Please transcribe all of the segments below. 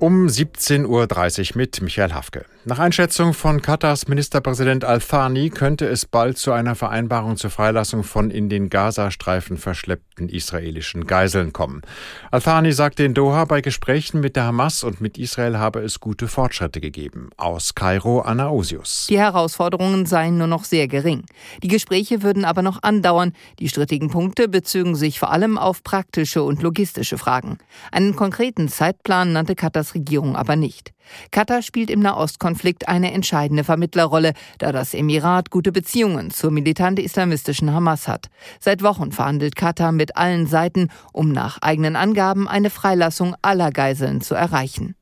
Um 17.30 Uhr mit Michael Hafke. Nach Einschätzung von Katars Ministerpräsident Al-Thani könnte es bald zu einer Vereinbarung zur Freilassung von in den Gazastreifen verschleppten israelischen Geiseln kommen. Al-Thani sagte in Doha, bei Gesprächen mit der Hamas und mit Israel habe es gute Fortschritte gegeben. Aus Kairo Anna Osius. Die Herausforderungen seien nur noch sehr gering. Die Gespräche würden aber noch andauern. Die strittigen Punkte bezögen sich vor allem auf praktische und logistische Fragen. Einen konkreten Zeitplan nannte Katars Regierung aber nicht. Katar spielt im Nahostkonflikt eine entscheidende Vermittlerrolle, da das Emirat gute Beziehungen zur militant-islamistischen Hamas hat. Seit Wochen verhandelt Katar mit allen Seiten, um nach eigenen Angaben eine Freilassung aller Geiseln zu erreichen.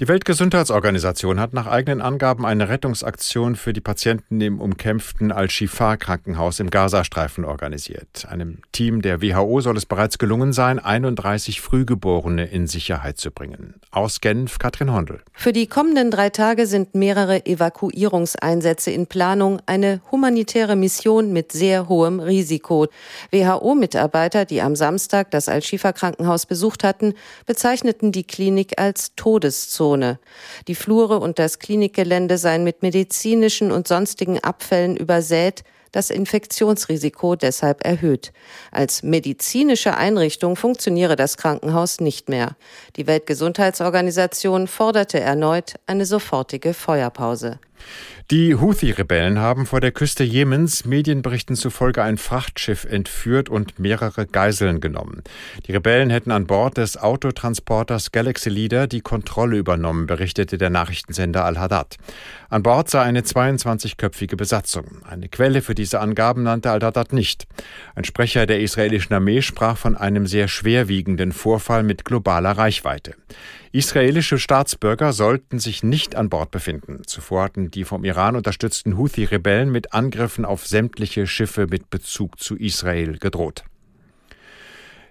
Die Weltgesundheitsorganisation hat nach eigenen Angaben eine Rettungsaktion für die Patienten im umkämpften Al-Shifa-Krankenhaus im Gazastreifen organisiert. Einem Team der WHO soll es bereits gelungen sein, 31 Frühgeborene in Sicherheit zu bringen. Aus Genf, Katrin Hondel. Für die kommenden drei Tage sind mehrere Evakuierungseinsätze in Planung, eine humanitäre Mission mit sehr hohem Risiko. WHO-Mitarbeiter, die am Samstag das Al-Shifa-Krankenhaus besucht hatten, bezeichneten die Klinik als Todeszone. Grauzone. Die Flure und das Klinikgelände seien mit medizinischen und sonstigen Abfällen übersät, das Infektionsrisiko deshalb erhöht. Als medizinische Einrichtung funktioniere das Krankenhaus nicht mehr. Die Weltgesundheitsorganisation forderte erneut eine sofortige Feuerpause. Die Houthi-Rebellen haben vor der Küste Jemens Medienberichten zufolge ein Frachtschiff entführt und mehrere Geiseln genommen. Die Rebellen hätten an Bord des Autotransporters Galaxy Leader die Kontrolle übernommen, berichtete der Nachrichtensender Al-Haddad. An Bord sei eine 22-köpfige Besatzung. Eine Quelle für diese Angaben nannte Al-Haddad nicht. Ein Sprecher der israelischen Armee sprach von einem sehr schwerwiegenden Vorfall mit globaler Reichweite. Israelische Staatsbürger sollten sich nicht an Bord befinden. Zuvor hatten die vom Iran unterstützten Houthi-Rebellen mit Angriffen auf sämtliche Schiffe mit Bezug zu Israel gedroht.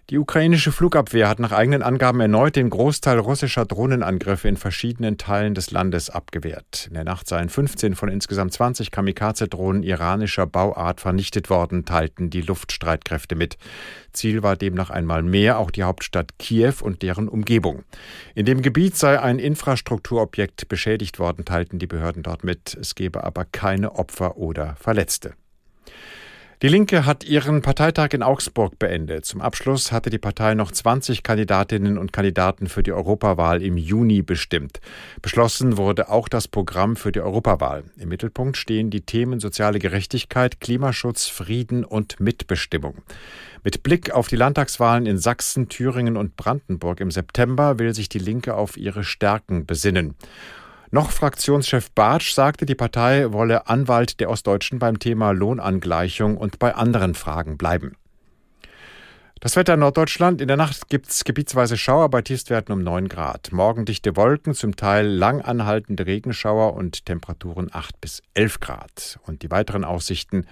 Die ukrainische Flugabwehr hat nach eigenen Angaben erneut den Großteil russischer Drohnenangriffe in verschiedenen Teilen des Landes abgewehrt. In der Nacht seien 15 von insgesamt 20 Kamikaze-Drohnen iranischer Bauart vernichtet worden, teilten die Luftstreitkräfte mit. Ziel war demnach einmal mehr auch die Hauptstadt Kiew und deren Umgebung. In dem Gebiet sei ein Infrastrukturobjekt beschädigt worden, teilten die Behörden dort mit. Es gebe aber keine Opfer oder Verletzte. Die Linke hat ihren Parteitag in Augsburg beendet. Zum Abschluss hatte die Partei noch 20 Kandidatinnen und Kandidaten für die Europawahl im Juni bestimmt. Beschlossen wurde auch das Programm für die Europawahl. Im Mittelpunkt stehen die Themen soziale Gerechtigkeit, Klimaschutz, Frieden und Mitbestimmung. Mit Blick auf die Landtagswahlen in Sachsen, Thüringen und Brandenburg im September will sich die Linke auf ihre Stärken besinnen. Noch Fraktionschef Bartsch sagte, die Partei wolle Anwalt der Ostdeutschen beim Thema Lohnangleichung und bei anderen Fragen bleiben. Das Wetter in Norddeutschland. In der Nacht gibt es gebietsweise Schauer bei Tiefstwerten um 9 Grad. Morgen dichte Wolken, zum Teil lang anhaltende Regenschauer und Temperaturen 8 bis 11 Grad. Und die weiteren Aussichten.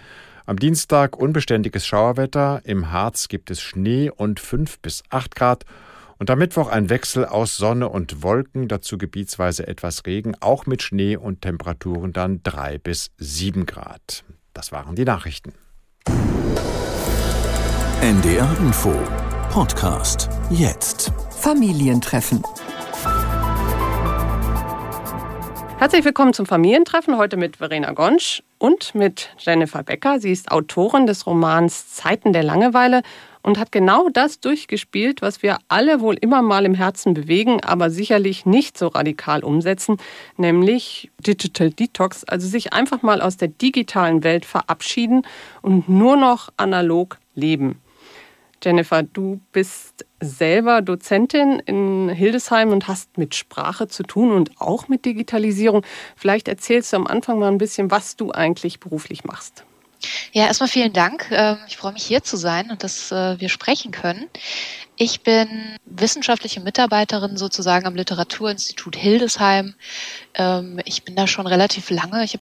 Am Dienstag unbeständiges Schauerwetter. Im Harz gibt es Schnee und 5 bis 8 Grad. Und am Mittwoch ein Wechsel aus Sonne und Wolken, dazu gebietsweise etwas Regen, auch mit Schnee und Temperaturen dann drei bis sieben Grad. Das waren die Nachrichten. NDR Info Podcast jetzt. Familientreffen. Herzlich willkommen zum Familientreffen, heute mit Verena Gonsch und mit Jennifer Becker. Sie ist Autorin des Romans Zeiten der Langeweile und hat genau das durchgespielt, was wir alle wohl immer mal im Herzen bewegen, aber sicherlich nicht so radikal umsetzen, nämlich Digital Detox, also sich einfach mal aus der digitalen Welt verabschieden und nur noch analog leben. Jennifer, du bist selber Dozentin in Hildesheim und hast mit Sprache zu tun und auch mit Digitalisierung. Vielleicht erzählst du am Anfang mal ein bisschen, was du eigentlich beruflich machst. Ja, erstmal vielen Dank. Ähm, ich freue mich hier zu sein und dass äh, wir sprechen können. Ich bin wissenschaftliche Mitarbeiterin sozusagen am Literaturinstitut Hildesheim. Ähm, ich bin da schon relativ lange. Ich